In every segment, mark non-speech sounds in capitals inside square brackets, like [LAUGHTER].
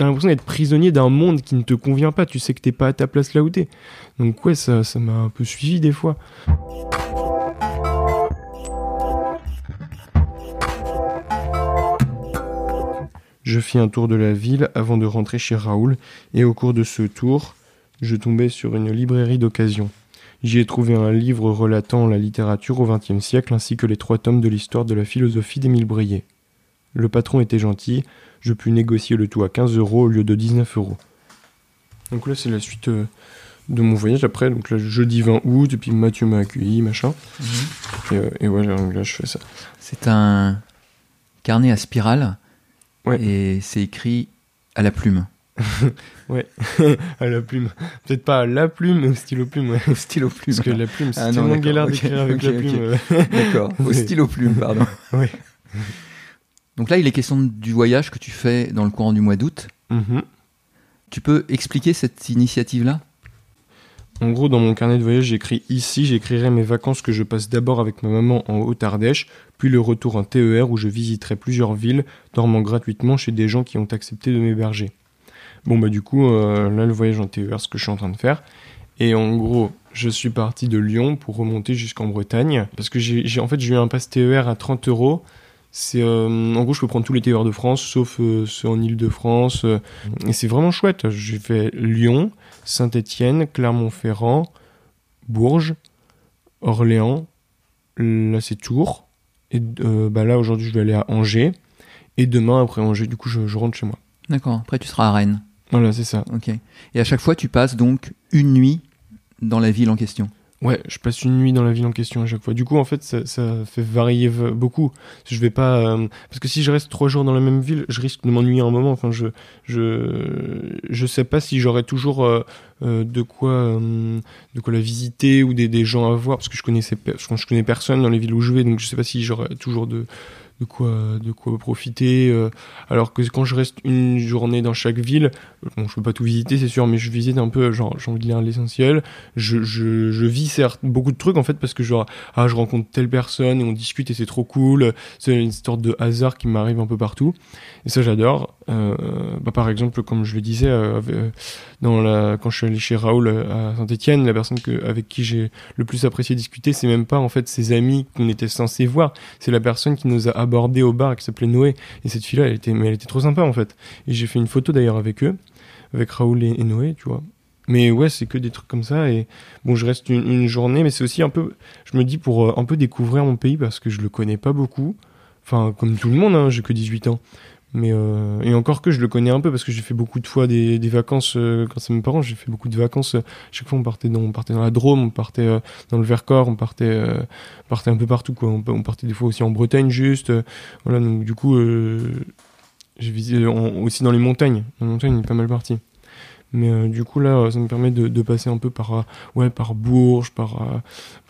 t'as l'impression d'être prisonnier d'un monde qui ne te convient pas. Tu sais que t'es pas à ta place là où t'es. Donc ouais, ça, ça m'a un peu suivi des fois. Je fis un tour de la ville avant de rentrer chez Raoul, et au cours de ce tour, je tombais sur une librairie d'occasion. J'y ai trouvé un livre relatant la littérature au XXe siècle ainsi que les trois tomes de l'histoire de la philosophie d'Émile Brillet. Le patron était gentil, je pus négocier le tout à 15 euros au lieu de 19 euros. Donc là, c'est la suite euh, de mon voyage après. Donc là, jeudi 20 août, et puis Mathieu m'a accueilli, machin. Mhm. Et, euh, et voilà, donc là, je fais ça. C'est un carnet à spirale. Ouais. Et c'est écrit à la plume. [LAUGHS] [LAUGHS] à la plume. Peut-être pas à la plume, mais au stylo plume, ouais. Au stylo plume. Parce que la plume, c'est Ah non, tellement galère ok, d'écrire avec la plume. euh. D'accord. Au [LAUGHS] Ouais. stylo plume, pardon. Ouais. Donc là, il est question du voyage que tu fais dans le courant du mois d'août. Mhm. Tu peux expliquer cette initiative-là? En gros, dans mon carnet de voyage, j'écris ici, j'écrirai mes vacances que je passe d'abord avec ma maman en Haute-Ardèche, puis le retour en TER où je visiterai plusieurs villes, dormant gratuitement chez des gens qui ont accepté de m'héberger. Bon bah du coup, euh, là le voyage en TER, ce que je suis en train de faire. Et en gros, je suis parti de Lyon pour remonter jusqu'en Bretagne, parce que j'ai j'ai- en fait j'ai eu un pass TER à 30 euros. C'est euh, en gros, je peux prendre tous les TER de France, sauf euh, ceux en Île-de-France. euh, et c'est vraiment chouette. J'ai fait Lyon, Saint-Étienne, Clermont-Ferrand, Bourges, Orléans, là c'est Tours, et bah là aujourd'hui je vais aller à Angers, et demain après Angers, du coup je, je rentre chez moi. D'accord. Après, tu seras à Rennes. Voilà, c'est ça. Ok. Et à chaque fois, tu passes donc une nuit dans la ville en question. Ouais, je passe une nuit dans la ville en question à chaque fois. Du coup, en fait, ça, ça fait varier beaucoup. Je vais pas euh, parce que si je reste trois jours dans la même ville, je risque de m'ennuyer un moment. Enfin, je je je sais pas si j'aurai toujours euh, euh, de quoi euh, de quoi la visiter ou des, des gens à voir parce que je connaissais je, je connais personne dans les villes où je vais, donc je sais pas si j'aurai toujours de de quoi de quoi profiter. euh, alors que quand je reste une journée dans chaque ville, bon, je peux pas tout visiter, c'est sûr, mais je visite un peu. Genre, j'ai envie de lire l'essentiel je, je, je vis certes beaucoup de trucs en fait parce que genre ah je rencontre telle personne et on discute et c'est trop cool c'est une sorte de hasard qui m'arrive un peu partout et ça j'adore euh, bah, par exemple comme je le disais euh, euh, quand je suis allé chez Raoul à Saint-Etienne la personne avec qui j'ai le plus apprécié discuter c'est même pas en fait ses amis qu'on était censé voir c'est la personne qui nous a abordé au bar qui s'appelait Noé et cette fille là elle était trop sympa en fait et j'ai fait une photo d'ailleurs avec eux avec Raoul et, Noé tu vois mais ouais, c'est que des trucs comme ça. Et bon, je reste une, journée, mais c'est aussi un peu, je me dis, pour un peu découvrir mon pays parce que je le connais pas beaucoup. Enfin, comme tout le monde, hein, j'ai que 18 ans. Mais euh, et encore que je le connais un peu parce que j'ai fait beaucoup de fois des, vacances euh, quand c'est mes parents. J'ai fait beaucoup de vacances. euh, chaque fois, on partait dans, on partait dans la Drôme, on partait euh, dans le Vercors, on partait, euh, partait un peu partout. Quoi. On, partait des fois aussi en Bretagne, juste. voilà, donc du coup, j'ai visité aussi dans les montagnes. La montagne, il est pas mal parti. Mais euh, du coup là, ça me permet de, de passer un peu par euh, ouais par Bourges, par euh,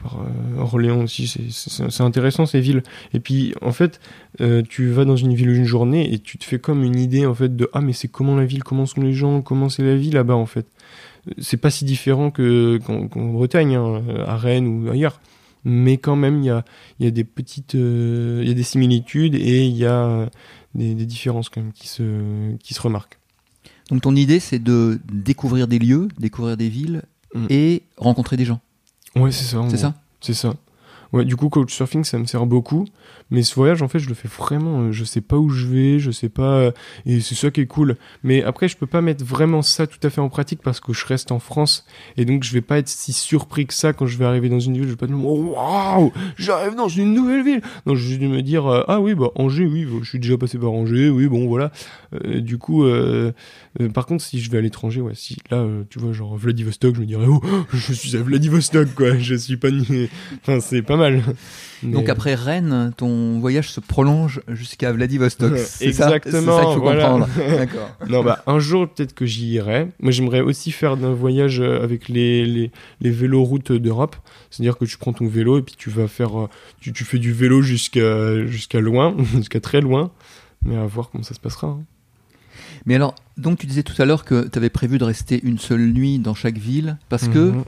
par euh, Orléans aussi. C'est- intéressant ces villes. Et puis en fait, tu vas dans une ville une journée et tu te fais comme une idée en fait de ah mais c'est comment la ville, comment sont les gens, comment c'est la vie là-bas en fait. C'est pas si différent que qu'en qu'en Bretagne, hein, à Rennes ou ailleurs. Mais quand même, il y a, il y a des petites, il y a des similitudes et il y a des, des différences quand même qui se, qui se remarquent. Donc ton idée, c'est de découvrir des lieux, découvrir des villes Mm. et rencontrer des gens. Ouais, c'est ça. C'est ça? C'est ça. Ouais, du coup, couchsurfing, ça me sert beaucoup. Mais ce voyage, en fait, je le fais vraiment. euh, Je sais pas où je vais, je sais pas. euh, Et c'est ça qui est cool. Mais après, je peux pas mettre vraiment ça tout à fait en pratique parce que je reste en France. Et donc, je vais pas être si surpris que ça quand je vais arriver dans une ville. Je vais pas me dire, oh, waouh, j'arrive dans une nouvelle ville. Non, je vais me dire, euh, ah oui, bah, Angers, oui, je suis déjà passé par Angers, oui, bon, voilà. Du coup, par contre, si je vais à l'étranger, ouais, si là, tu vois, genre Vladivostok, je me dirais, oh, je suis à Vladivostok, quoi. [LAUGHS] Je suis pas. Enfin, c'est pas. Mais- Donc après Rennes, ton voyage se prolonge jusqu'à Vladivostok. Ça Exactement, C'est ça qu'il faut voilà. comprendre. [LAUGHS] D'accord. Non, bah, un jour, peut-être que j'y irai. Moi, j'aimerais aussi faire un voyage euh, avec les, les, les véloroutes d'Europe. C'est-à-dire que tu prends ton vélo et puis tu vas faire, euh, tu, tu fais du vélo jusqu'à, jusqu'à loin, [LAUGHS] jusqu'à très loin. Mais à voir comment ça se passera. hein. Mais alors, donc tu disais tout à l'heure que tu avais prévu de rester une seule nuit dans chaque ville parce que Mhm.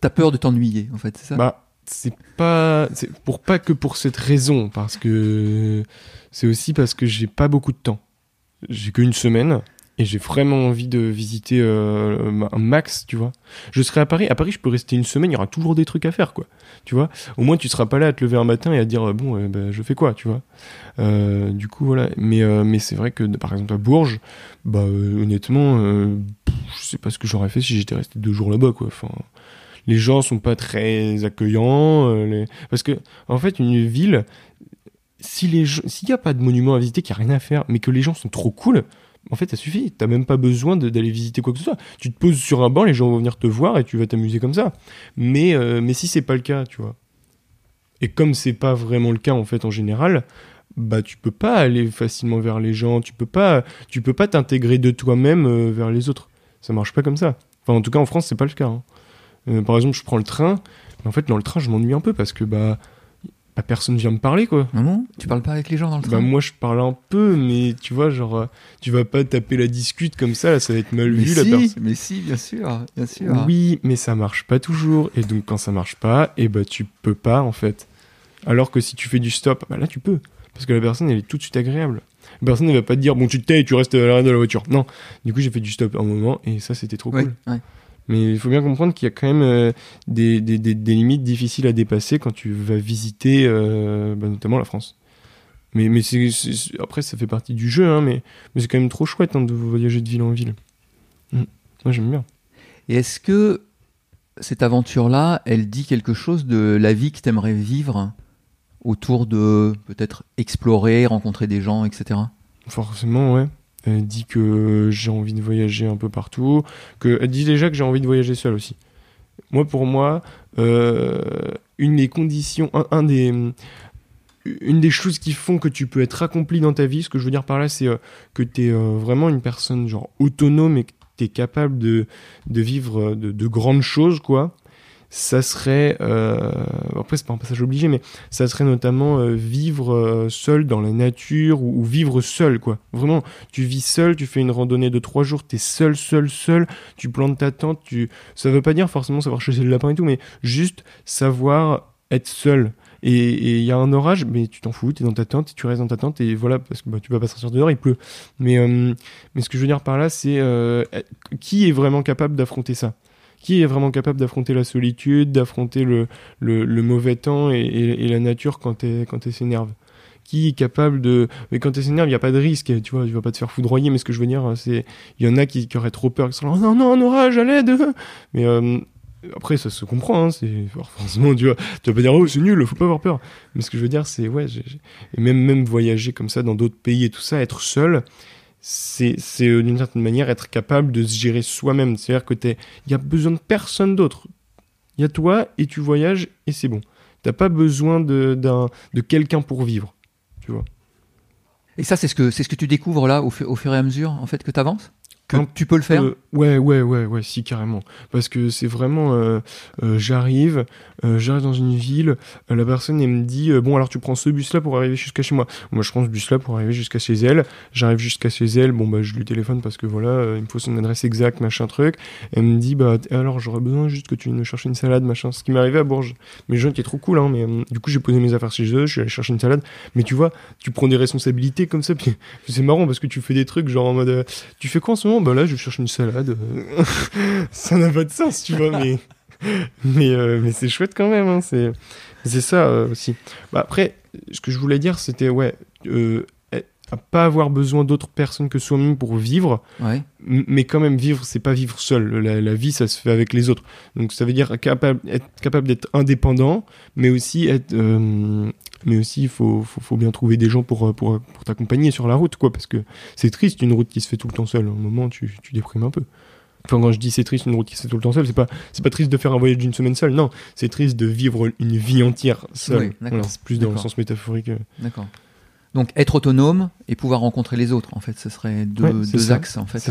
tu as peur de t'ennuyer, en fait, c'est ça? Bah, c'est pas, c'est pour pas que pour cette raison, parce que c'est aussi parce que j'ai pas beaucoup de temps. J'ai qu'une semaine. et j'ai vraiment envie de visiter euh, un max, tu vois. Je serai à Paris. À Paris, je peux rester une semaine, il y aura toujours des trucs à faire, quoi. Tu vois? Au moins, tu seras pas là à te lever un matin et à dire bon, euh, bah, je fais quoi, tu vois? Euh, du coup, voilà. Mais mais c'est vrai que par exemple à Bourges, bah honnêtement, je sais pas ce que j'aurais fait si j'étais resté deux jours là-bas, quoi. Enfin, les gens sont pas très accueillants, parce que en fait, une ville, si s'il y a pas de monument à visiter, qu'il y a rien à faire, mais que les gens sont trop cool en fait, ça suffit. T'as même pas besoin d'aller visiter quoi que ce soit. Tu te poses sur un banc, les gens vont venir te voir et tu vas t'amuser comme ça. Mais, euh, mais si c'est pas le cas, tu vois. Et comme c'est pas vraiment le cas en fait en général, bah tu peux pas aller facilement vers les gens. Tu peux pas, tu peux pas t'intégrer de toi-même euh, vers les autres. Ça marche pas comme ça. Enfin, en tout cas, en France, c'est pas le cas. Hein. Euh, par exemple, je prends le train. Mais en fait, dans le train, je m'ennuie un peu parce que bah bah, personne vient me parler quoi. Ah bon? Tu parles pas avec les gens dans le train? Bah moi je parle un peu mais tu vois genre euh, tu vas pas taper la discute comme ça là ça va être mal vu la personne. Mais si, bien sûr, bien sûr. Oui, mais ça marche pas toujours et donc quand ça marche pas, et eh bah tu peux pas en fait. Alors que si tu fais du stop, bah là tu peux parce que la personne elle est tout de suite agréable. La personne elle va pas te dire bon tu te tais et tu restes à l'arrière de la voiture. Non. Du coup, j'ai fait du stop un moment et ça c'était trop cool. Ouais. Mais il faut bien comprendre qu'il y a quand même euh, des, des, des, limites difficiles à dépasser quand tu vas visiter euh, bah, notamment la France. Mais, mais c'est, après, ça fait partie du jeu, hein, mais, mais c'est quand même trop chouette hein, de voyager de ville en ville. Mm. Moi, j'aime bien. Et est-ce que cette aventure-là, elle dit quelque chose de la vie que tu aimerais vivre autour de peut-être explorer, rencontrer des gens, etc. Forcément, ouais. Elle dit que j'ai envie de voyager un peu partout. Que, elle dit déjà que j'ai envie de voyager seul aussi. Moi, pour moi, euh, une des conditions, un, des, une des choses qui font que tu peux être accompli dans ta vie, ce que je veux dire par là, c'est euh, que tu es euh, vraiment une personne genre autonome et que tu es capable de, de vivre de, de, grandes choses, quoi ça serait, euh, après c'est pas un passage obligé, mais ça serait notamment euh, vivre euh, seul dans la nature ou, vivre seul, quoi. Vraiment, tu vis seul, tu fais une randonnée de trois jours, t'es seul, seul, seul, tu plantes ta tente, tu... ça veut pas dire forcément savoir chasser le lapin et tout, mais juste savoir être seul. Et il y a un orage, mais tu t'en fous, tu es dans ta tente, tu restes dans ta tente, et voilà, parce que bah, tu vas pas sortir dehors, il pleut. Mais, mais ce que je veux dire par là, c'est qui est vraiment capable d'affronter ça? Qui est vraiment capable d'affronter la solitude, d'affronter le, mauvais temps et, la nature quand elle quand s'énerve. Qui est capable de mais quand elle s'énerve il n'y a pas de risque tu vois tu vas pas te faire foudroyer mais ce que je veux dire c'est il y en a qui, qui, auraient trop peur qui sont là, non non un orage à l'aide mais euh, après ça se comprend hein, c'est [LAUGHS] forcément tu vois tu vas pas dire oh c'est nul faut pas avoir peur. Mais ce que je veux dire c'est ouais même même voyager comme ça dans d'autres pays et tout ça être seul c'est euh, d'une certaine manière être capable de se gérer soi-même. C'est-à-dire que il y a besoin de personne d'autre. Il y a toi et tu voyages et c'est bon. T'as pas besoin de, de quelqu'un pour vivre, tu vois. Et ça, c'est ce que c'est ce que tu découvres là au, fur et à mesure en fait que tu avances que tu peux le faire euh, Ouais, ouais, ouais, ouais, si carrément. Parce que c'est vraiment, euh, euh, j'arrive, j'arrive dans une ville, la personne elle me dit, bon alors tu prends ce bus-là pour arriver jusqu'à chez moi. Moi je prends ce bus-là pour arriver jusqu'à chez elle. J'arrive jusqu'à chez elle, bon bah je lui téléphone parce que voilà, il me faut son adresse exacte, machin truc. Elle me dit, bah alors j'aurais besoin juste que tu viennes me chercher une salade, machin. Ce qui m'est arrivé à Bourges. Mais je qui est trop cool, hein. Mais du coup j'ai posé mes affaires chez eux, je suis allé chercher une salade. Mais tu vois, tu prends des responsabilités comme ça, puis [LAUGHS] c'est marrant parce que tu fais des trucs genre en mode, tu fais quoi en ce moment Bah là je cherche une salade. [LAUGHS] ça n'a pas de sens, tu vois, mais mais, euh, mais c'est chouette quand même. Hein, c'est c'est ça euh, aussi. Bah, après, ce que je voulais dire, c'était ouais, euh, pas avoir besoin d'autres personnes que soi-même pour vivre. Mais quand même vivre, c'est pas vivre seul. La, vie, ça se fait avec les autres. Donc ça veut dire capable, être capable d'être indépendant, mais aussi être mais aussi il faut, faut, faut, bien trouver des gens pour, pour, pour t'accompagner sur la route, quoi, parce que c'est triste une route qui se fait tout le temps seule. À un moment, tu, tu déprimes un peu. Enfin, quand je dis c'est triste une route qui se fait tout le temps seule, c'est pas, c'est pas triste de faire un voyage d'une semaine seule, non, c'est triste de vivre une vie entière seule. c'est plus dans le sens métaphorique. D'accord. Donc être autonome et pouvoir rencontrer les autres, en fait, ce serait deux, deux axes en fait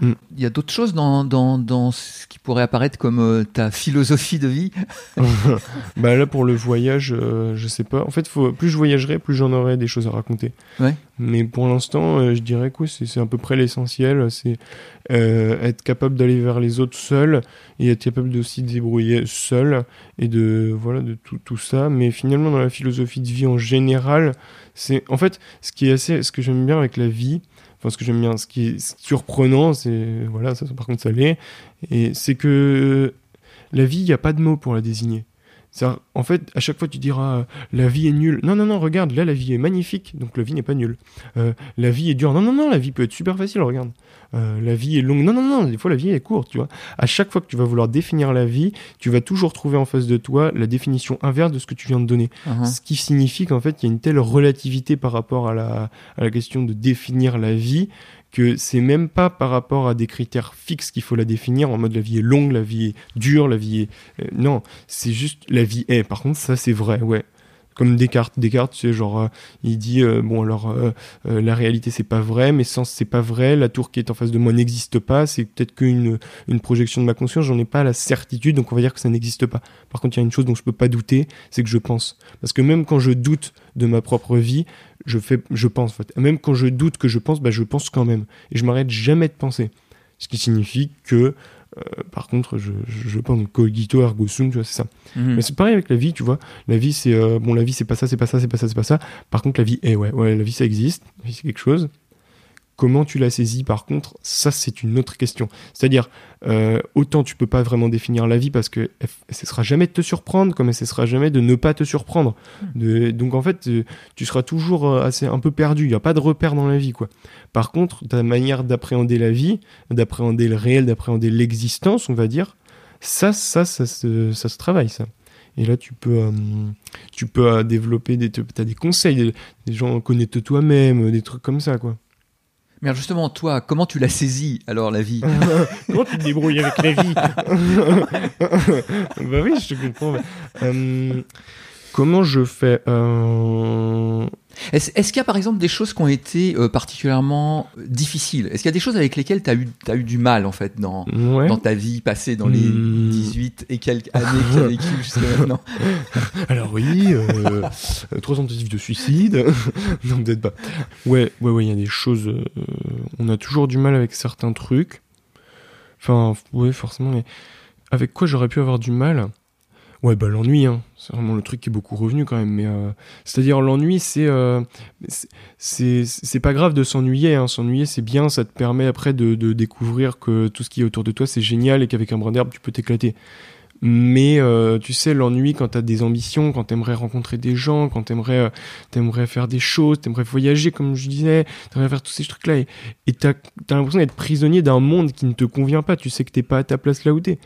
Mm. Il y a d'autres choses dans, dans, dans, ce qui pourrait apparaître comme euh, ta philosophie de vie [LAUGHS] bah Là, pour le voyage, euh, je sais pas. En fait, faut, plus je voyagerai, plus j'en aurai des choses à raconter. Ouais. Mais pour l'instant, euh, je dirais que c'est à peu près l'essentiel. C'est être capable d'aller vers les autres seul et être capable aussi de débrouiller seul et de, voilà, de tout, tout ça. Mais finalement, dans la philosophie de vie en général, c'est en fait ce qui est assez, ce que j'aime bien avec la vie, ce que j'aime bien, ce qui est surprenant, c'est voilà, par contre ça l'est, et c'est que la vie, il n'y a pas de mots pour la désigner. Ça, en fait, à chaque fois, tu diras euh, la vie est nulle. Non, non, non, regarde, là, la vie est magnifique, donc la vie n'est pas nulle. Euh, la vie est dure. Non, non, non, la vie peut être super facile, regarde. Euh, la vie est longue. Non, non, non, des fois, la vie est courte, tu vois. À chaque fois que tu vas vouloir définir la vie, tu vas toujours trouver en face de toi la définition inverse de ce que tu viens de donner. Uh-huh. Ce qui signifie qu'en fait, il y a une telle relativité par rapport à la, à la question de définir la vie que c'est même pas par rapport à des critères fixes qu'il faut la définir en mode la vie est longue, la vie est dure, la vie est... Euh, non, c'est juste la vie est. Par contre, ça c'est vrai, ouais comme Descartes. Descartes, sais, genre, euh, il dit, euh, bon, alors, la réalité, c'est pas vrai, mes sens, c'est pas vrai, la tour qui est en face de moi n'existe pas, c'est peut-être qu'une une projection de ma conscience, j'en ai pas la certitude, donc on va dire que ça n'existe pas. Par contre, il y a une chose dont je peux pas douter, c'est que je pense. Parce que même quand je doute de ma propre vie, je fais, je pense, en fait. Même quand je doute que je pense, bah, je pense quand même. Et je m'arrête jamais de penser. Ce qui signifie que euh, par contre, je, je, pense cogito ergo sum, tu vois, c'est ça. Mhm. Mais c'est pareil avec la vie, tu vois. La vie, c'est euh, bon, la vie, c'est pas ça, c'est pas ça, c'est pas ça, c'est pas ça. Par contre, la vie, est ouais, ouais, la vie, ça existe, c'est quelque chose. Comment tu la saisis, par contre, ça c'est une autre question. C'est-à-dire, euh, autant tu peux pas vraiment définir la vie parce que elle sera jamais de te surprendre, comme elle sera jamais de ne pas te surprendre. Hmm. donc en fait, euh, tu seras toujours euh, assez un peu perdu. Il n'y a pas de repère dans la vie, quoi. Par contre, ta manière d'appréhender la vie, d'appréhender le réel, d'appréhender l'existence, on va dire, ça, ça, ça, se, ça se travaille, ça. Et là, tu peux, tu peux développer des, as des conseils, des, des gens connaissent toi-même, des trucs comme ça, quoi. Mais justement, toi, comment tu l'as saisi alors la vie? [LAUGHS] Comment tu te débrouilles avec la vie? [LAUGHS] Bah oui, je te comprends. Euh, comment je fais euh, est-ce qu'il y a par exemple des choses qui ont été euh, particulièrement difficiles? Est-ce qu'il y a des choses avec lesquelles tu as eu, as eu du mal en fait dans, dans ta vie passée, dans les 18 hmm. et quelques années que tu as vécu jusqu'à [LAUGHS] maintenant? Alors oui, euh, trois tentatives de suicide. [LAUGHS] non, peut-être pas. Ouais, ouais, ouais, il y a des choses. Euh, on a toujours du mal avec certains trucs. Enfin, ouais, forcément, mais avec quoi j'aurais pu avoir du mal? Ouais, bah l'ennui, hein. c'est vraiment le truc qui est beaucoup revenu quand même. Mais euh, c'est-à-dire l'ennui, c'est euh, c'est pas grave de s'ennuyer. Hein. S'ennuyer, c'est bien, ça te permet après de, de, découvrir que tout ce qui est autour de toi, c'est génial et qu'avec un brin d'herbe, tu peux t'éclater. Mais euh, tu sais, l'ennui quand t'as des ambitions, quand t'aimerais rencontrer des gens, quand t'aimerais euh, t'aimerais faire des choses, t'aimerais voyager, comme je disais, t'aimerais faire tous ces trucs-là, et t'as as, l'impression d'être prisonnier d'un monde qui ne te convient pas. Tu sais que t'es pas à ta place là où t'es.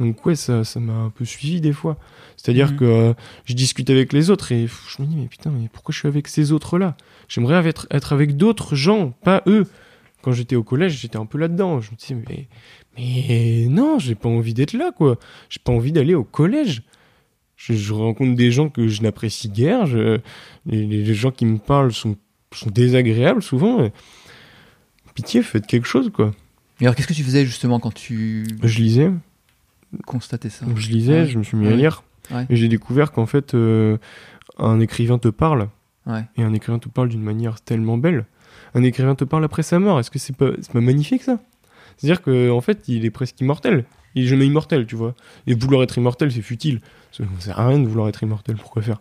Donc ouais, ça ça m'a un peu suivi des fois. C'est-à-dire mhm. que euh, je discute avec les autres et je me dis mais putain, mais pourquoi je suis avec ces autres-là? J'aimerais être, être avec d'autres gens, pas eux quand j'étais au collège, j'étais un peu là-dedans. Je me disais, mais, mais non, j'ai pas envie d'être là, quoi. J'ai pas envie d'aller au collège. Je, rencontre des gens que je n'apprécie guère. les, gens qui me parlent sont, sont désagréables souvent. Pitié, faites quelque chose, quoi. Et alors, qu'est-ce que tu faisais justement quand tu. Je lisais. Constatais ça. Je lisais, je me suis mis à lire. Et j'ai découvert qu'en fait, euh, un écrivain te parle. Et un écrivain te parle d'une manière tellement belle un écrivain te parle après sa mort. Est-ce que c'est pas, pas magnifique ça? C'est-à-dire qu'en en fait, il est presque immortel. Il est jamais immortel, tu vois. Et vouloir être immortel, c'est futile. Ça sert à rien de vouloir être immortel. Pourquoi faire?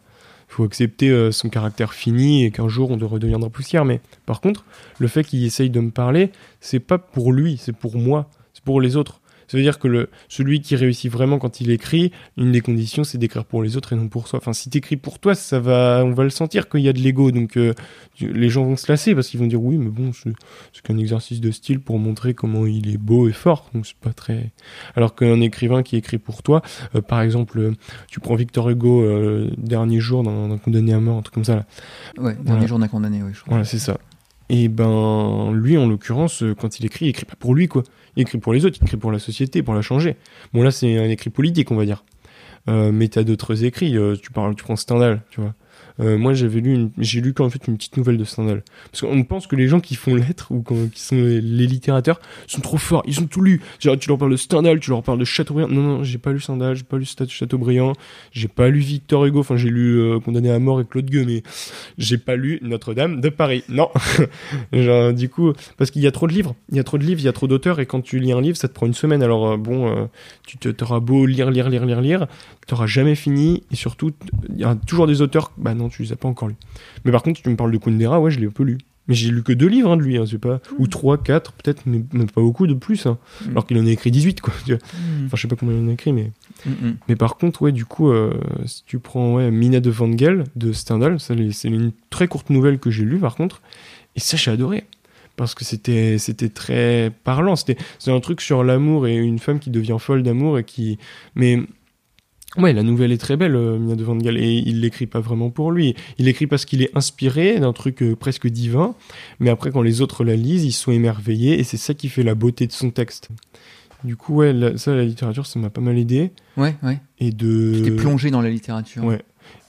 Il faut accepter euh, son caractère fini et qu'un jour on redeviendra poussière. Mais par contre, le fait qu'il essaye de me parler, c'est pas pour lui, c'est pour moi, c'est pour les autres. Ça veut dire que le, celui qui réussit vraiment quand il écrit, une des conditions, c'est d'écrire pour les autres et non pour soi. Enfin, si t'écris pour toi, ça va, on va le sentir qu'il y a de l'ego. Donc, euh, les gens vont se lasser parce qu'ils vont dire oui, mais bon, c'est qu'un exercice de style pour montrer comment il est beau et fort. Donc, c'est pas très. Alors qu'un écrivain qui écrit pour toi, euh, par exemple, euh, tu prends Victor Hugo, dernier jour d'un condamné à mort, un truc comme ça là. Ouais, dernier jour d'un condamné, oui. Je crois. Voilà, c'est ça. Et ben, lui, en l'occurrence, quand il écrit, il écrit pas pour lui, quoi. Il écrit pour les autres, il écrit pour la société, pour la changer. Bon, là, c'est un écrit politique, on va dire. Euh, mais t'as d'autres écrits. Euh, tu parles, tu prends Stendhal, tu vois. Euh, moi, j'avais lu, j'ai lu en fait une petite nouvelle de Stendhal. Parce qu'on pense que les gens qui font lettres ou qui sont les, littérateurs sont trop forts. Ils ont tout lu. Genre, tu leur parles de Stendhal, tu leur parles de Chateaubriand. Non, non, j'ai pas lu Stendhal, j'ai pas lu Chateaubriand, j'ai pas lu Victor Hugo. Enfin, j'ai lu euh, Condamné à mort et Claude Gueux, mais j'ai pas lu Notre-Dame de Paris. Non. [LAUGHS] Genre, du coup, parce qu'il y a trop de livres. Il y a trop de livres, il y a trop d'auteurs, et quand tu lis un livre, ça te prend une semaine. Alors, euh, bon, tu t'auras beau lire, lire, lire, lire, lire, t'auras jamais fini, et surtout, il y a toujours des auteurs, bah non, tu les as pas encore lus. Mais par contre, tu me parles de Kundera, ouais, je l'ai un peu lu. Mais j'ai lu que deux livres hein, de lui, hein, pas, ou trois, quatre, peut-être, mais, pas beaucoup de plus. Hein. Alors qu'il en a écrit 18, quoi. Enfin, je sais pas combien il en a écrit, mais. Mais par contre, ouais, du coup, euh, si tu prends ouais, Mina de Vangel de Stendhal, c'est une très courte nouvelle que j'ai lue, par contre, et ça, j'ai adoré parce que c'était c'était très parlant c'était c'est un truc sur l'amour et une femme qui devient folle d'amour et qui mais Ouais, la nouvelle est très belle, euh, Mia de Van Gaal, et il l'écrit pas vraiment pour lui. Il l'écrit parce qu'il est inspiré d'un truc euh, presque divin, mais après quand les autres la lisent, ils sont émerveillés, et c'est ça qui fait la beauté de son texte. Du coup, ouais, ça, la littérature, ça m'a pas mal aidé. Ouais, ouais. Et de. T'es plongé dans la littérature. Ouais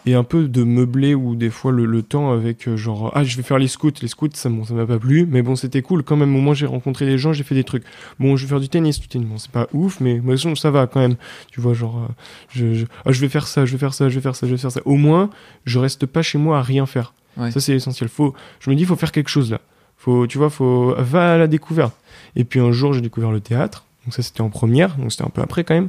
et un peu de meubler ou des fois le, temps avec euh, genre ah je vais faire les scouts. Les scouts ça bon, ça m'a pas plu mais bon c'était cool. Quand même au moins j'ai rencontré des gens j'ai fait des trucs. Bon je vais faire du tennis. Du tennis bon c'est pas ouf mais moi ça va quand même. Tu vois genre euh, je, je, ah, je vais faire ça je vais faire ça je vais faire ça je vais faire ça. Au moins je reste pas chez moi à rien faire. Ça c'est essentiel faut je me dis faut faire quelque chose là. Faut tu vois faut va à la découverte. Et puis un jour j'ai découvert le théâtre. Donc ça c'était en première. Donc c'était un peu après quand même.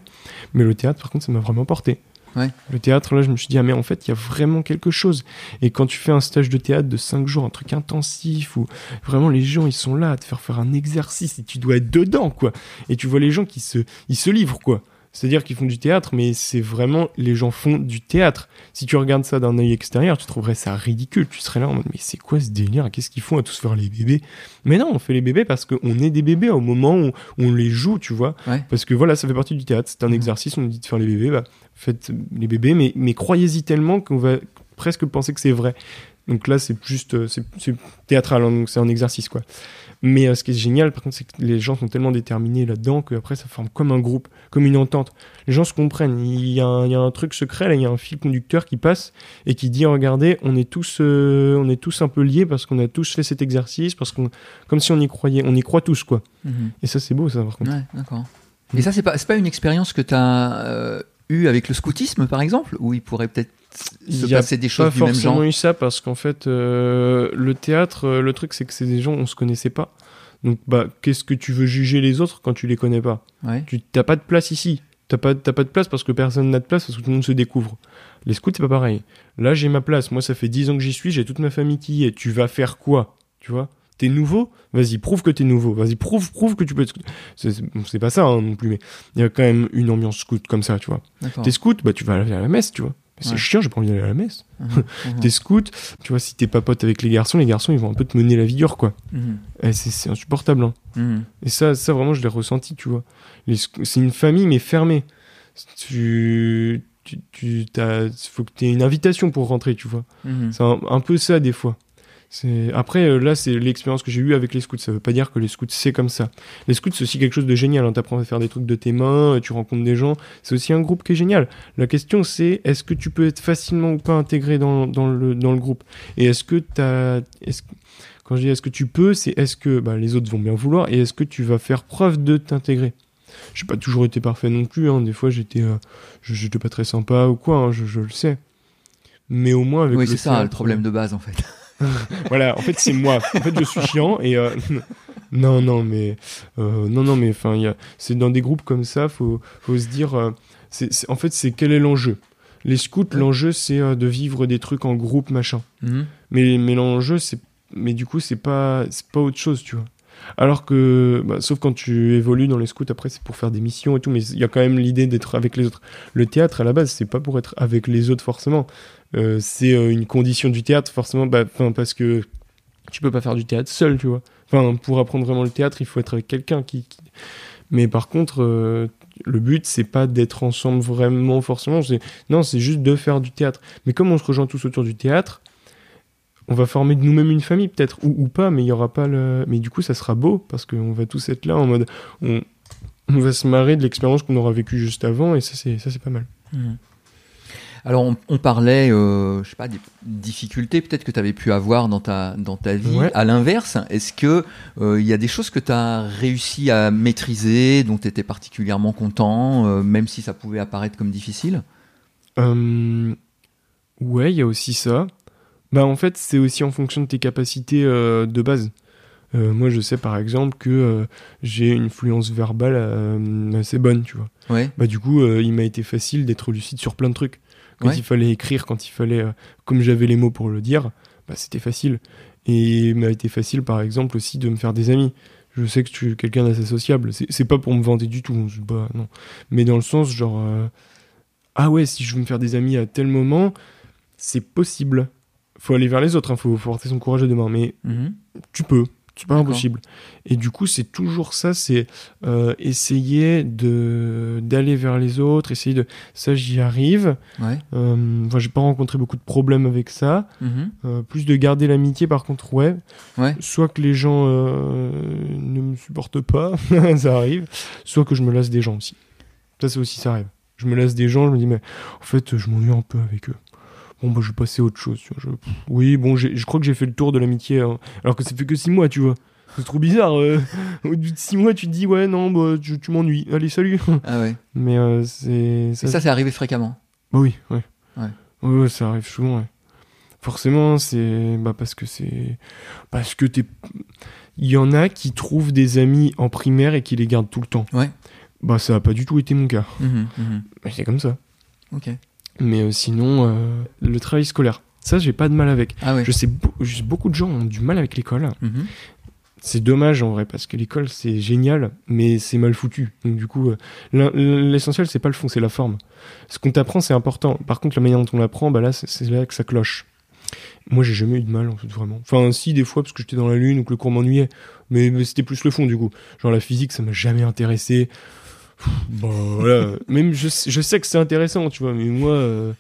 Mais le théâtre par contre ça m'a vraiment porté le théâtre, là, je me suis dit, ah, mais en fait, il y a vraiment quelque chose. Et quand tu fais un stage de théâtre de 5 jours, un truc intensif, où vraiment les gens, ils sont là à te faire faire un exercice et tu dois être dedans, quoi. Et tu vois les gens qui se, ils se livrent, quoi. C'est-à-dire qu'ils font du théâtre, mais c'est vraiment les gens font du théâtre. Si tu regardes ça d'un œil extérieur, tu trouverais ça ridicule. Tu serais là en mode mais c'est quoi ce délire? Qu'est-ce qu'ils font à tous faire les bébés? Mais non, on fait les bébés parce qu'on est des bébés au moment où on les joue, tu vois. Parce que voilà, ça fait partie du théâtre. C'est un mmh. exercice. On nous dit de faire les bébés, bah faites les bébés, mais mais croyez-y tellement qu'on va presque penser que c'est vrai. Donc là, c'est juste c'est théâtral, hein, donc c'est un exercice quoi. Mais euh, ce qui est génial, par contre, c'est que les gens sont tellement déterminés là-dedans qu'après, ça forme comme un groupe, comme une entente. Les gens se comprennent. Il y a un, il y a un truc secret, là, il y a un fil conducteur qui passe et qui dit, regardez, on est tous, euh, on est tous un peu liés parce qu'on a tous fait cet exercice, parce qu'on, comme si on y croyait, on y croit tous, quoi. Mhm. Et ça, c'est beau, ça, par contre. Ouais, d'accord. Et ça, c'est pas, pas une expérience que tu as euh, eue avec le scoutisme, par exemple, où il pourrait peut-être se passer des choses du même genre. forcément eu ça parce qu'en fait, euh, le théâtre, euh, le truc, c'est que c'est des gens, on se connaissait pas. Donc, bah, qu'est-ce que tu veux juger les autres quand tu les connais pas Tu t'as pas de place ici. T'as pas, pas de place parce que personne n'a de place parce que tout le monde se découvre. Les scouts, c'est pas pareil. Là, j'ai ma place. Moi, ça fait 10 ans que j'y suis. J'ai toute ma famille qui y est. Tu vas faire quoi? Tu vois? T'es nouveau Vas-y, prouve que t'es nouveau. Vas-y, prouve, prouve que tu peux être scout. C'est pas ça hein, non plus, mais il y a quand même une ambiance scout comme ça, tu vois. T'es scout, bah tu vas aller à la messe, tu vois. C'est chiant, j'ai pas envie d'aller à la messe. Mhm, [LAUGHS] mhm. t'es scout, tu vois, si t'es pas pote avec les garçons, les garçons ils vont un peu te mener la dure, quoi. Mhm. C'est insupportable. Hein. Et ça, ça vraiment, je l'ai ressenti, tu vois. C'est une famille, mais fermée. Tu, tu, tu faut que t'aies une invitation pour rentrer, tu vois. C'est un, peu ça des fois. Après, euh, là, c'est l'expérience que j'ai eue avec les scouts. Ça veut pas dire que les scouts, c'est comme ça. Les scouts, c'est aussi quelque chose de génial. Hein. Tu apprends à faire des trucs de tes mains, tu rencontres des gens. C'est aussi un groupe qui est génial. La question, c'est est-ce que tu peux être facilement ou pas intégré dans, dans, le, dans le groupe? Et est-ce que tu as. Est quand je dis est-ce que tu peux, c'est est-ce que bah, les autres vont bien vouloir et est-ce que tu vas faire preuve de t'intégrer? J'ai pas toujours été parfait non plus. Hein. Des fois, j'étais euh, j'étais pas très sympa ou quoi, hein. je, je, le sais. Mais au moins avec Oui, c'est ça le problème de base en fait. [LAUGHS] voilà, en fait, c'est moi. En fait, je suis chiant et euh, [LAUGHS] non, non, mais euh, non, non, mais enfin, c'est dans des groupes comme ça, faut, faut se dire, euh, c'est, en fait, c'est quel est l'enjeu? Les scouts, l'enjeu, c'est de vivre des trucs en groupe, machin. Mhm. Mais, mais l'enjeu, c'est, mais du coup, c'est pas, c'est pas autre chose, tu vois. Alors que, bah, sauf quand tu évolues dans les scouts, après c'est pour faire des missions et tout, mais il y a quand même l'idée d'être avec les autres. Le théâtre, à la base, c'est pas pour être avec les autres forcément. Euh, c'est euh, une condition du théâtre forcément, bah, parce que tu peux pas faire du théâtre seul, tu vois. Enfin, pour apprendre vraiment le théâtre, il faut être avec quelqu'un qui, Mais par contre, euh, le but c'est pas d'être ensemble vraiment forcément. Non, c'est juste de faire du théâtre. Mais comme on se rejoint tous autour du théâtre, on va former de nous-mêmes une famille peut-être ou, pas, mais il y aura pas le. Mais du coup, ça sera beau parce qu'on va tous être là en mode on, va se marrer de l'expérience qu'on aura vécue juste avant et ça c'est ça c'est pas mal. Mmh. Alors, on, parlait, euh, je sais pas, des difficultés peut-être que tu avais pu avoir dans ta, dans ta vie. À l'inverse, est-ce que euh, il y a des choses que tu as réussi à maîtriser, dont tu étais particulièrement content, euh, même si ça pouvait apparaître comme difficile? Ouais, il y a aussi ça. Bah, en fait, c'est aussi en fonction de tes capacités de base. moi, je sais par exemple que j'ai une fluence verbale assez bonne, tu vois. Ouais. Bah, du coup, il m'a été facile d'être lucide sur plein de trucs. Quand il fallait écrire, quand il fallait, euh, comme j'avais les mots pour le dire, bah, c'était facile. Et il m'a été facile, par exemple, aussi de me faire des amis. Je sais que je suis quelqu'un d'assez sociable. C'est pas pour me vanter du tout, non. Mais dans le sens, genre, euh, ah ouais, si je veux me faire des amis à tel moment, c'est possible. Faut aller vers les autres, il hein. faut, porter son courage à deux mains. Mais mhm. tu peux. C'est pas impossible. Et du coup, c'est toujours ça, c'est euh, essayer de d'aller vers les autres, essayer de ça, j'y arrive. Ouais. Euh, j'ai pas rencontré beaucoup de problèmes avec ça. Mhm. Euh, plus de garder l'amitié, par contre, ouais. ouais. Soit que les gens euh, ne me supportent pas, [LAUGHS] ça arrive. Soit que je me lasse des gens aussi. Ça, c'est aussi ça arrive. Je me lasse des gens, je me dis mais en fait, je m'ennuie un peu avec eux bon bah je vais passer à autre chose oui bon je crois que j'ai fait le tour de l'amitié hein. alors que ça fait que 6 mois tu vois. C'est trop bizarre euh. [LAUGHS] au bout de 6 mois tu te dis ouais non bah tu, m'ennuies. Allez salut. Ah ouais. Mais euh, c'est ça, ça c'est arrivé fréquemment. Bah oui ouais. Ouais, ouais, ça arrive souvent ouais. Forcément c'est bah parce que c'est parce que t'es il y en a qui trouvent des amis en primaire et qui les gardent tout le temps. Ouais. Bah ça a pas du tout été mon cas. Mmh, mmh. c'est comme ça. Ok mais euh, sinon, euh, le travail scolaire, ça, j'ai pas de mal avec. Ah je, sais beaucoup de gens ont du mal avec l'école. Mhm. C'est dommage en vrai parce que l'école c'est génial, mais c'est mal foutu. Donc du coup, euh, l'essentiel c'est pas le fond, c'est la forme. Ce qu'on t'apprend c'est important. Par contre, la manière dont on l'apprend, bah là c'est là que ça cloche. Moi j'ai jamais eu de mal en fait vraiment. Enfin si des fois parce que j'étais dans la lune ou que le cours m'ennuyait, mais, mais c'était plus le fond du coup. Genre la physique ça m'a jamais intéressé. Bon, voilà. Même je, je, sais que c'est intéressant, tu vois, mais moi, euh,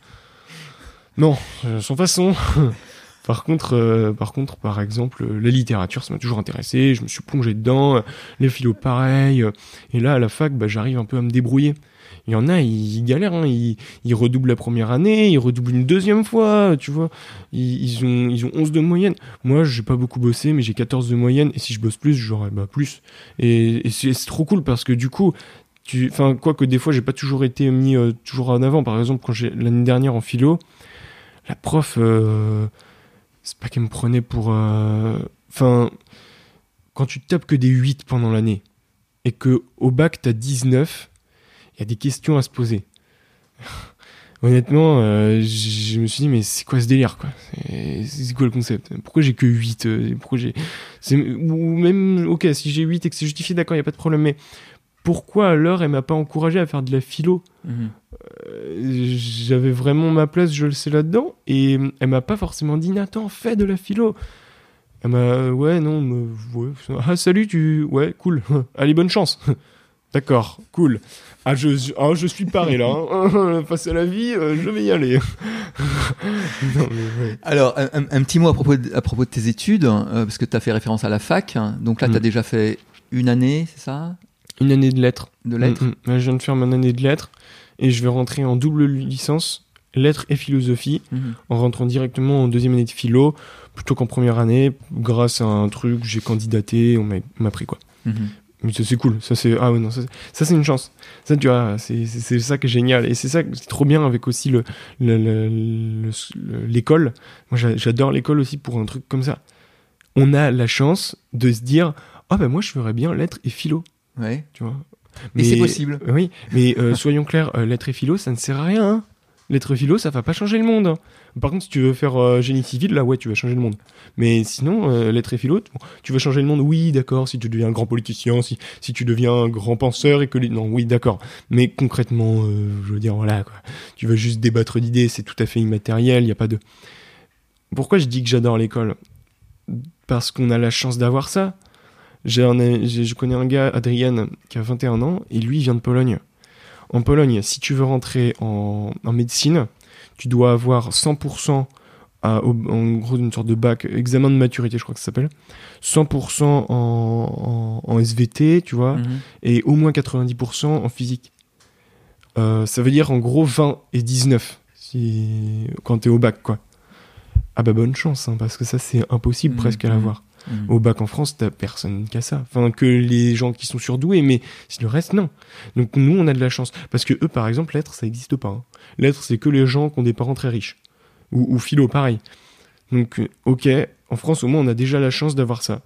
non, euh, sans façon. [LAUGHS] par contre, euh, par contre, par exemple, la littérature, ça m'a toujours intéressé. Je me suis plongé dedans. Les philo, pareil. Et là, à la fac, bah, j'arrive un peu à me débrouiller. Il y en a, ils, galèrent, hein. ils, ils, redoublent la première année, ils redoublent une deuxième fois, tu vois. Ils, ils, ont, ils ont 11 de moyenne. Moi, j'ai pas beaucoup bossé, mais j'ai 14 de moyenne, et si je bosse plus, j'aurai bah, plus. Et c'est trop cool parce que du coup, enfin quoi que des fois j'ai pas toujours été mis euh, toujours en avant. Par exemple quand j'ai l'année dernière en philo la prof euh, c'est pas qu'elle me prenait pour euh, enfin quand tu tapes que des 8 pendant l'année et que au bac t'as 19 il y a des questions à se poser. [LAUGHS] Honnêtement je me suis dit mais c'est quoi ce délire quoi? C'est quoi le concept? Pourquoi j'ai que 8 pourquoi ou même ok si j'ai 8 et que c'est justifié d'accord il y a pas de problème mais pourquoi alors elle m'a pas encouragé à faire de la philo mhm. euh, J'avais vraiment ma place, je le sais là-dedans, et elle m'a pas forcément dit Nathan, fais de la philo. Elle m'a ouais non, ah salut tu ouais cool, [LAUGHS] allez bonne chance. [LAUGHS] D'accord, cool. Ah je, ah, je suis paré là. Hein. [LAUGHS] Face à la vie, euh, je vais y aller. Alors, un, petit mot à propos de, à propos de tes études, hein, euh, parce que tu as fait référence à la fac. Hein. donc là, tu as mm. déjà fait une année, c'est ça? Une année de lettres. De lettres mm, mm. Je viens de faire mon année de lettres et je vais rentrer en double licence, lettres et philosophie, mm-hmm. en rentrant directement en deuxième année de philo, plutôt qu'en première année, grâce à un truc, j'ai candidaté, on m'a pris quoi. Mm-hmm. Mais ça c'est cool, ça c'est ah ouais non ça, c'est une chance. Ça tu vois, c'est ça qui est génial et c'est ça c'est trop bien avec aussi le l'école. Moi j'adore l'école aussi pour un truc comme ça. On a la chance de se dire ah ben moi je ferais bien lettres et philo. Ouais. Tu vois. Mais, c'est possible. Oui, mais euh, [LAUGHS] soyons clairs, euh, lettres et philo, ça ne sert à rien. Hein. Lettres et philo, ça va pas changer le monde. Hein. Par contre, si tu veux faire euh, génie civil, là, ouais, tu vas changer le monde. Mais sinon, lettres et philo, tu vas changer le monde, oui, d'accord, si tu deviens un grand politicien, si, si tu deviens un grand penseur et que les... Non, oui, d'accord. Mais concrètement, je veux dire, voilà, quoi. Tu vas juste débattre d'idées, c'est tout à fait immatériel, il n'y a pas de... Pourquoi je dis que j'adore l'école? Parce qu'on a la chance d'avoir ça je connais un gars, Adrien, qui a 21 ans, et lui, il vient de Pologne. En Pologne, si tu veux rentrer en, médecine, tu dois avoir 100% à, en gros une sorte de bac, examen de maturité, je crois que ça s'appelle, 100% en, en, SVT, tu vois, mhm. et au moins 90% en physique. Euh, ça veut dire en gros 20 et 19 si, quand t'es au bac, quoi. Ah bah bonne chance, hein, parce que ça c'est impossible mhm. presque à l'avoir. Au bac en France, t'as personne qui a ça. Enfin, que les gens qui sont surdoués, mais le reste, non. Donc nous, on a de la chance. Parce que eux, par exemple, lettres, ça n'existe pas. Hein. Lettres, c'est que les gens qui ont des parents très riches. Ou, philo, pareil. Donc, euh, ok, En France, au moins, on a déjà la chance d'avoir ça.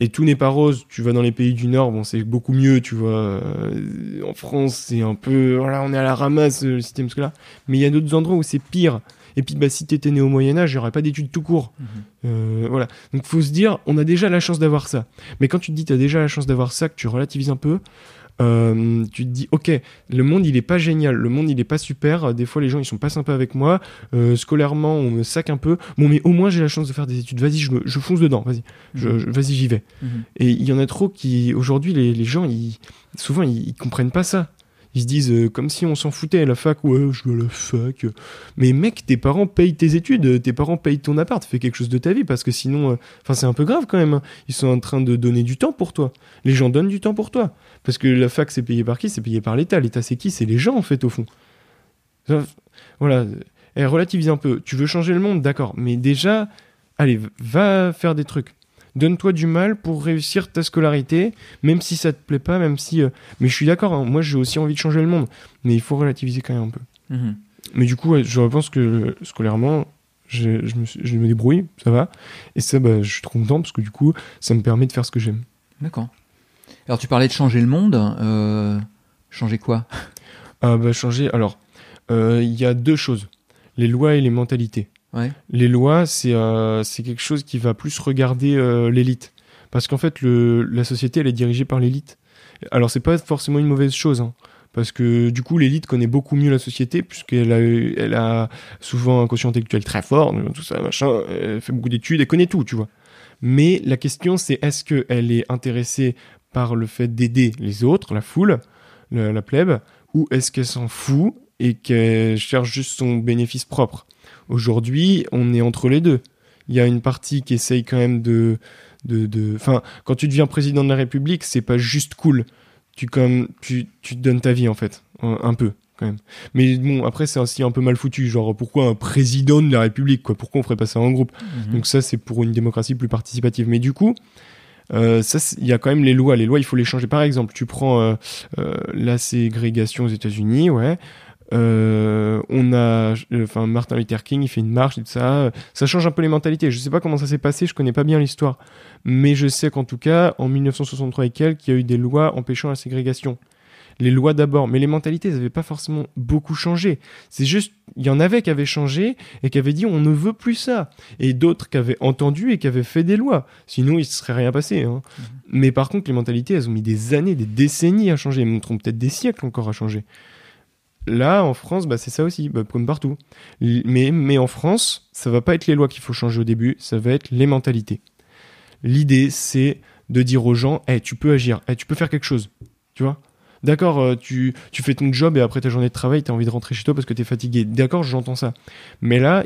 Et tout n'est pas rose. Tu vas dans les pays du Nord, bon, c'est beaucoup mieux, tu vois. Euh, en France, c'est un peu, voilà, on est à la ramasse, le système scolaire. Mais il y a d'autres endroits où c'est pire. Et puis, bah, si t'étais né au Moyen-Âge, il n'y aurait pas d'études tout court. Mhm. Euh, voilà. Donc, faut se dire, on a déjà la chance d'avoir ça. Mais quand tu te dis, tu as déjà la chance d'avoir ça, que tu relativises un peu, euh, tu te dis, ok, le monde il est pas génial, le monde il est pas super, des fois les gens ils sont pas sympas avec moi, euh, scolairement on me sac un peu, bon mais au moins j'ai la chance de faire des études, vas-y je, je fonce dedans, vas-y, je, mhm. vas-y j'y vais. Mhm. Et il y en a trop qui, aujourd'hui les, les, gens, ils, souvent ils, ils comprennent pas ça. Ils se disent euh, comme si on s'en foutait à la fac, ouais, je à la fac. Mais mec, tes parents payent tes études, tes parents payent ton appart, fais quelque chose de ta vie parce que sinon, euh, enfin, c'est un peu grave quand même. Hein. Ils sont en train de donner du temps pour toi. Les gens donnent du temps pour toi. Parce que la fac, c'est payé par qui? C'est payé par l'État. L'État, c'est qui? C'est les gens en fait, au fond. Voilà. Et relativise un peu. Tu veux changer le monde, d'accord. Mais déjà, allez, va faire des trucs donne-toi du mal pour réussir ta scolarité, même si ça te plaît pas, même si. Euh, mais je suis d'accord, hein, moi j'ai aussi envie de changer le monde, mais il faut relativiser quand même un peu. Mhm. Mais du coup, je pense que scolairement, je, me, débrouille, ça va. Et ça, bah, je suis trop content parce que du coup, ça me permet de faire ce que j'aime. D'accord. Alors, tu parlais de changer le monde. Euh, changer quoi? Ah, bah, Changer. Alors, euh, il y a deux choses les lois et les mentalités. Les lois, euh, c'est quelque chose qui va plus regarder euh, l'élite. Parce qu'en fait, le, la société, elle est dirigée par l'élite. Alors, c'est pas forcément une mauvaise chose. Hein, parce que du coup, l'élite connaît beaucoup mieux la société, puisqu'elle a, elle a souvent un quotient intellectuel très fort, tout ça, machin, elle fait beaucoup d'études, elle connaît tout, tu vois. Mais la question, c'est est-ce qu'elle est intéressée par le fait d'aider les autres, la foule, la, plèbe, ou est-ce qu'elle s'en fout et qu'elle cherche juste son bénéfice propre? Aujourd'hui, on est entre les deux. Il y a une partie qui essaye quand même de, de, enfin, quand tu deviens président de la République, c'est pas juste cool. Tu comme, tu, tu te donnes ta vie en fait, un, peu quand même. Mais bon, après c'est aussi un peu mal foutu. Genre, pourquoi un président de la République quoi? Pourquoi on ferait pas ça en groupe? Mhm. Donc ça, c'est pour une démocratie plus participative. Mais du coup, euh, ça, il y a quand même les lois. Les lois, il faut les changer. Par exemple, tu prends euh, euh, la ségrégation aux États-Unis, ouais. Euh, on a, enfin Martin Luther King, il fait une marche et tout ça. Ça change un peu les mentalités. Je sais pas comment ça s'est passé, je connais pas bien l'histoire, mais je sais qu'en tout cas, en 1963 et quelques, il y a eu des lois empêchant la ségrégation. Les lois d'abord, mais les mentalités, elles n'avaient pas forcément beaucoup changé. C'est juste, il y en avait qui avaient changé et qui avaient dit on ne veut plus ça, et d'autres qui avaient entendu et qui avaient fait des lois. Sinon, il ne serait rien passé. Hein. Mhm. Mais par contre, les mentalités, elles ont mis des années, des décennies à changer, elles montrent peut-être des siècles encore à changer. Là, en France, bah, c'est ça aussi, bah, comme partout. Mais, en France, ça va pas être les lois qu'il faut changer au début, ça va être les mentalités. L'idée, c'est de dire aux gens, hey, tu peux agir, tu peux faire quelque chose. Tu vois D'accord, euh, tu, fais ton job et après ta journée de travail, tu as envie de rentrer chez toi parce que tu es fatigué. D'accord, j'entends ça. Mais là,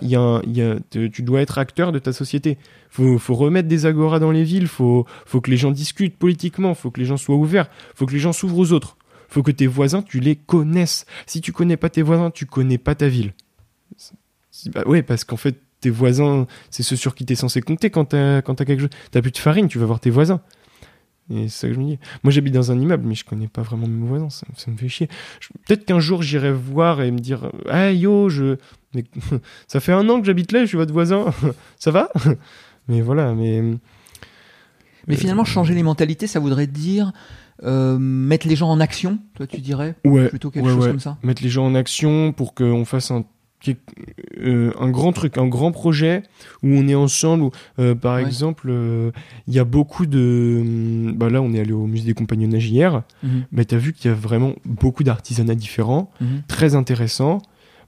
tu dois être acteur de ta société. Faut, faut remettre des agoras dans les villes, faut, faut que les gens discutent politiquement, faut que les gens soient ouverts, faut que les gens s'ouvrent aux autres faut que tes voisins, tu les connaisses. Si tu connais pas tes voisins, tu connais pas ta ville. Bah parce qu'en fait, tes voisins, c'est ceux sur qui tu es censé compter quand t'as, quand as quelque chose. T'as plus de farine, tu vas voir tes voisins. Et c'est ça que je me dis. Moi, j'habite dans un immeuble, mais je connais pas vraiment mes voisins. Ça, me fait chier. Peut-être qu'un jour, j'irai voir et me dire Ah yo, je. [LAUGHS] ça fait un an que j'habite là, je suis votre voisin. [LAUGHS] ça va Mais voilà, mais. Mais finalement, changer les mentalités, ça voudrait dire euh, mettre les gens en action, toi tu dirais ouais, Plutôt quelque chose comme ça Mettre les gens en action pour qu'on fasse un, euh, un grand truc, un grand projet où on est ensemble. Euh, par exemple, il y a beaucoup de. Hum, bah là, on est allé au musée des compagnonnages hier. Mhm. mais tu as vu qu'il y a vraiment beaucoup d'artisanats différents, mhm. très intéressants.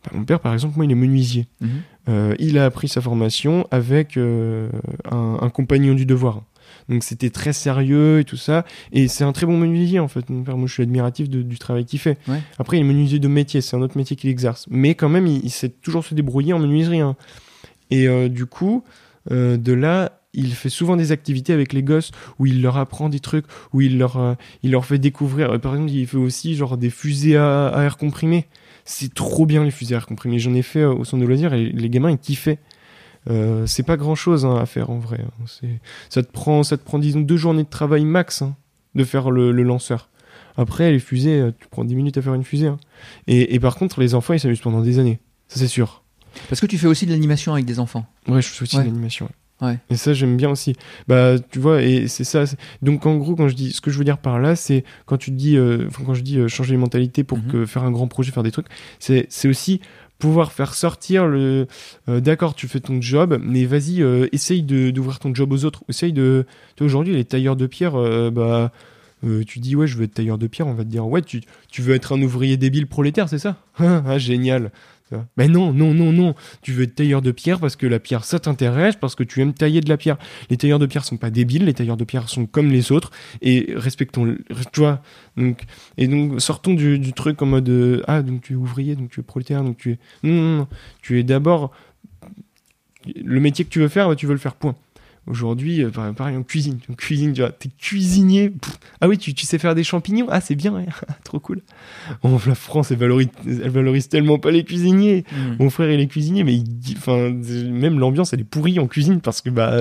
Bah, mon père, par exemple, moi, il est menuisier. Mhm. il a appris sa formation avec un, un, compagnon du devoir. Donc c'était très sérieux et tout ça. Et c'est un très bon menuisier en fait. Moi je suis admiratif du travail qu'il fait. Après il est menuisier de métier, c'est un autre métier qu'il exerce. Mais quand même il, sait toujours se débrouiller en menuiserie. Hein. Et euh, du coup, euh, de là, il fait souvent des activités avec les gosses où il leur apprend des trucs, où il leur, euh, il leur fait découvrir. par exemple, il fait aussi genre des fusées à, à air comprimé. C'est trop bien les fusées à air comprimé. J'en ai fait au centre de loisirs et les gamins ils kiffaient. Euh, c'est pas grand chose hein, à faire en vrai. Hein. Ça te prend, ça te prend disons deux journées de travail max hein, de faire le, lanceur. Après, les fusées, euh, tu prends 10 minutes à faire une fusée. Et, par contre, les enfants, ils s'amusent pendant des années. Ça, c'est sûr. Parce que tu fais aussi de l'animation avec des enfants. Ouais, je fais aussi de l'animation. Et ça, j'aime bien aussi. Bah, tu vois, et c'est ça. Donc, en gros, quand je dis, ce que je veux dire par là, c'est quand tu dis, euh, quand je dis euh, changer les mentalités pour mhm. que faire un grand projet, faire des trucs, c'est aussi pouvoir faire sortir le. Euh, d'accord, tu fais ton job, mais vas-y, essaye d'ouvrir ton job aux autres. Essaye de. Tu aujourd'hui, les tailleurs de pierre, bah. tu dis ouais je veux être tailleur de pierre on va te dire ouais tu, tu veux être un ouvrier débile prolétaire c'est ça? [LAUGHS] Ah, génial mais non, non, non, non. Tu veux être tailleur de pierre parce que la pierre, ça t'intéresse, parce que tu aimes tailler de la pierre. Les tailleurs de pierre sont pas débiles, les tailleurs de pierre sont comme les autres et respectons, tu vois. Donc, et donc, sortons du, truc en mode, euh, ah, donc tu es ouvrier, donc tu es prolétaire, donc tu es. Non, non, non. Tu es d'abord. Le métier que tu veux faire, bah, tu veux le faire, point. Aujourd'hui, euh, pareil, en cuisine. En cuisine, tu vois, t'es cuisinier. Ah oui, tu, tu, sais faire des champignons? Ah, c'est bien, [LAUGHS] trop cool. La France, elle valorise, elle valorise tellement pas les cuisiniers. Mm. Mon frère, il est cuisinier, mais il, enfin, même l'ambiance, elle est pourrie en cuisine parce que, bah,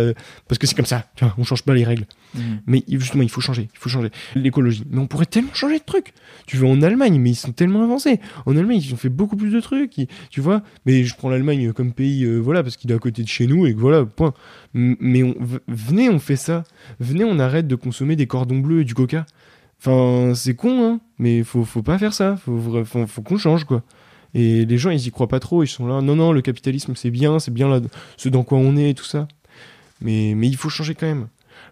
parce que c'est comme ça. Tu vois, on change pas les règles. Mm. Mais justement, il faut changer. Il faut changer l'écologie. Mais on pourrait tellement changer de trucs. Tu vas en Allemagne, mais ils sont tellement avancés. En Allemagne, ils ont fait beaucoup plus de trucs. tu vois. Mais je prends l'Allemagne comme pays, euh, voilà, parce qu'il est à côté de chez nous et que voilà, point. Mais venez, on fait ça. Venez, on arrête de consommer des cordons bleus et du coca. Enfin, c'est con, hein. Mais faut, faut pas faire ça. Faut, faut qu'on change, quoi. Et les gens, ils y croient pas trop. Ils sont là, non, non, le capitalisme, c'est bien, c'est bien là, ce dans quoi on est et tout ça. Mais, mais il faut changer quand même.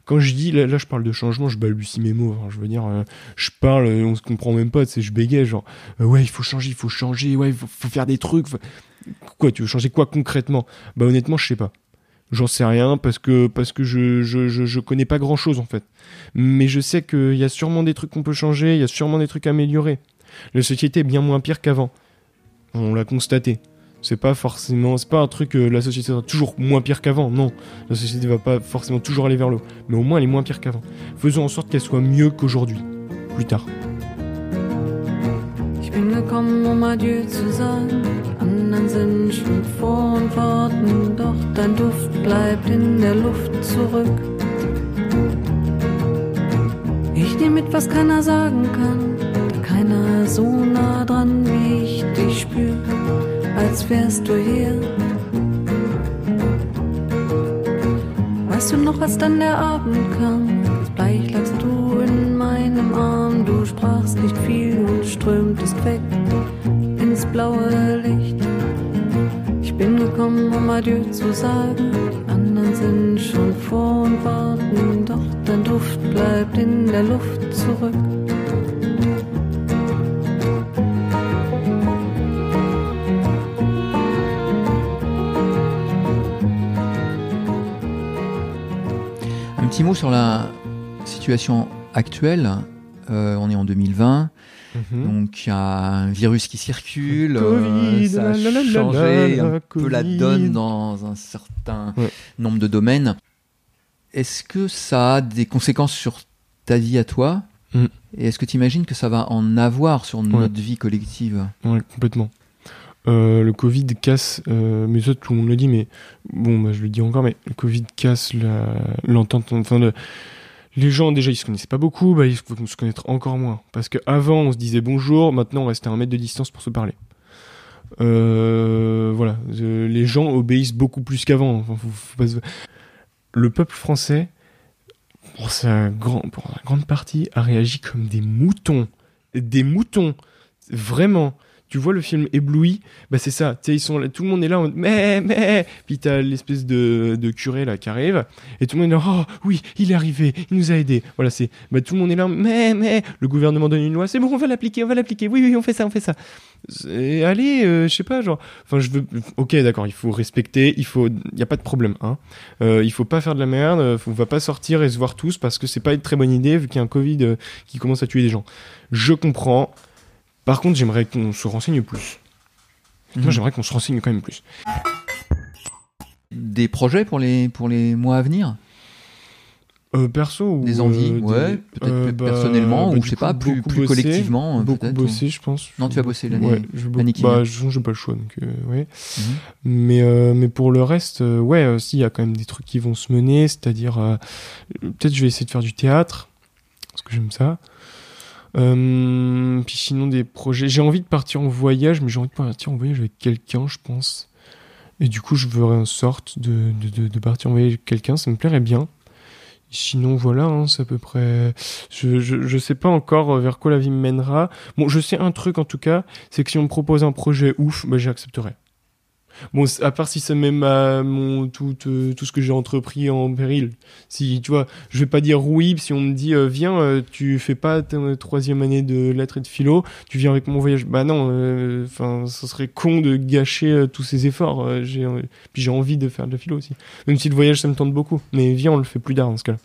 Quand je dis, là, je parle de changement, je balbutie mes mots. je veux dire, euh, je parle, on se comprend même pas, tu je bégaye, genre, euh, ouais, il faut changer, il faut changer, ouais, il faut, faire des trucs. Quoi, tu veux changer quoi concrètement? Bah, honnêtement, je sais pas. J'en sais rien parce que parce que je, je, je, je connais pas grand chose en fait. Mais je sais qu'il y a sûrement des trucs qu'on peut changer, il y a sûrement des trucs à améliorer. La société est bien moins pire qu'avant. On l'a constaté. C'est pas forcément, c'est pas un truc que la société sera toujours moins pire qu'avant. Non, la société va pas forcément toujours aller vers le haut, mais au moins elle est moins pire qu'avant. Faisons en sorte qu'elle soit mieux qu'aujourd'hui, plus tard. bin gekommen, um Adieu zu sagen. Die anderen sind schon vor und warten, doch dein Duft bleibt in der Luft zurück. Ich nehm mit, was keiner sagen kann, da keiner so nah dran wie ich dich spür, als wärst du hier. Weißt du noch, als dann der Abend kam, bleich lagst du in meinem Arm, du sprachst nicht viel und strömtest weg ins blaue Licht. Ich bin gekommen, um Adieu zu sagen, die anderen sind schon vor und warten, doch dein Duft bleibt in der Luft zurück. Petit mot sur la situation actuelle. Euh, on est en 2020. Mhm. Donc il y a un virus qui circule, euh, ça a changé un peu la donne dans un certain nombre de domaines. Est-ce que ça a des conséquences sur ta vie à toi mm. Et est-ce que tu imagines que ça va en avoir sur notre vie collective? Oui, complètement. Euh, le Covid casse, euh, mais ça tout le monde le dit, mais bon, bah, je le dis encore, mais le Covid casse l'entente, enfin le, les gens déjà ils se connaissaient pas beaucoup, bah, ils vont se connaître encore moins. Parce qu'avant on se disait bonjour, maintenant on restait à un mètre de distance pour se parler. Euh, voilà, les gens obéissent beaucoup plus qu'avant. Le peuple français, pour sa grande partie, a réagi comme des moutons. Des moutons. Vraiment tu vois le film ébloui, bah c'est ça. Tu ils sont tout le monde est là, mais mais, puis t'as l'espèce de, curé là qui arrive, et tout le monde est là, oh oui, il est arrivé, il nous a aidés. Voilà, c'est, bah tout le monde est là, mais mais, le gouvernement donne une loi, c'est bon, on va l'appliquer, on va l'appliquer. Oui oui, on fait ça, on fait ça. Allez, euh, je sais pas, genre, enfin je veux, ok d'accord, il faut respecter, il faut, y a pas de problème, hein. Euh, il faut pas faire de la merde, on va pas sortir et se voir tous parce que c'est pas une très bonne idée vu qu'il y a un Covid euh, qui commence à tuer des gens. Je comprends. Par contre, j'aimerais qu'on se renseigne plus. Moi, mhm. j'aimerais qu'on se renseigne quand même plus. Des projets pour les, pour les mois à venir? Euh, perso ou des envies euh, ouais peut-être euh, bah, personnellement bah, ou je sais pas plus, plus collectivement beaucoup bosser je pense non tu vas bosser l'année ouais, je bah, j'ai pas le choix donc ouais mhm. mais mais pour le reste ouais aussi il y a quand même des trucs qui vont se mener c'est-à-dire peut-être je vais essayer de faire du théâtre parce que j'aime ça euh, puis sinon des projets. J'ai envie de partir en voyage, mais j'ai envie de partir en voyage avec quelqu'un, je pense. Et du coup, je ferais en sorte de, de, partir envoyer quelqu'un, ça me plairait bien. Sinon, voilà, hein, c'est à peu près. Je, je, je, sais pas encore vers quoi la vie me mènera. Bon, je sais un truc en tout cas, c'est que si on me propose un projet ouf, bah, j'accepterai. Bon, à part si ça met ma, mon, tout, euh, tout ce que j'ai entrepris en péril. Si, tu vois, je vais pas dire oui si on me dit, euh, viens, euh, tu fais pas ta troisième année de lettres et de philo, tu viens avec mon voyage. Bah non, enfin, ce serait con de gâcher tous ces efforts. j'ai, puis j'ai envie de faire de la philo aussi. Même si le voyage, ça me tente beaucoup. Mais viens, on le fait plus tard dans ce cas-là.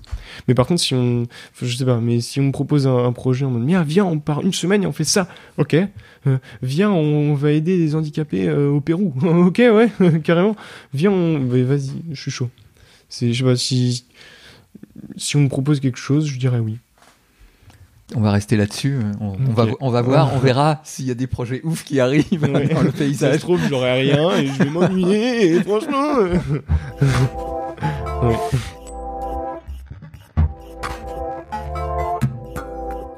Mais par contre, si on, je sais pas, mais si on me propose un, projet en mode, viens, on part une semaine et on fait ça. Ok. viens, on, va aider les handicapés au Pérou. [LAUGHS] ok, ouais, [LAUGHS] carrément. Viens, vas-y, je suis chaud. C'est, je sais pas, si, si on me propose quelque chose, je dirais oui. On va rester là-dessus. On, va, on va voir, on verra [LAUGHS] s'il y a des projets ouf qui arrivent dans le paysage. Ça se trouve, j'aurai rien et je vais m'ennuyer, franchement.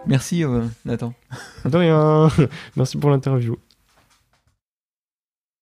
Merci, euh, Nathan. [LAUGHS] Merci pour l'interview.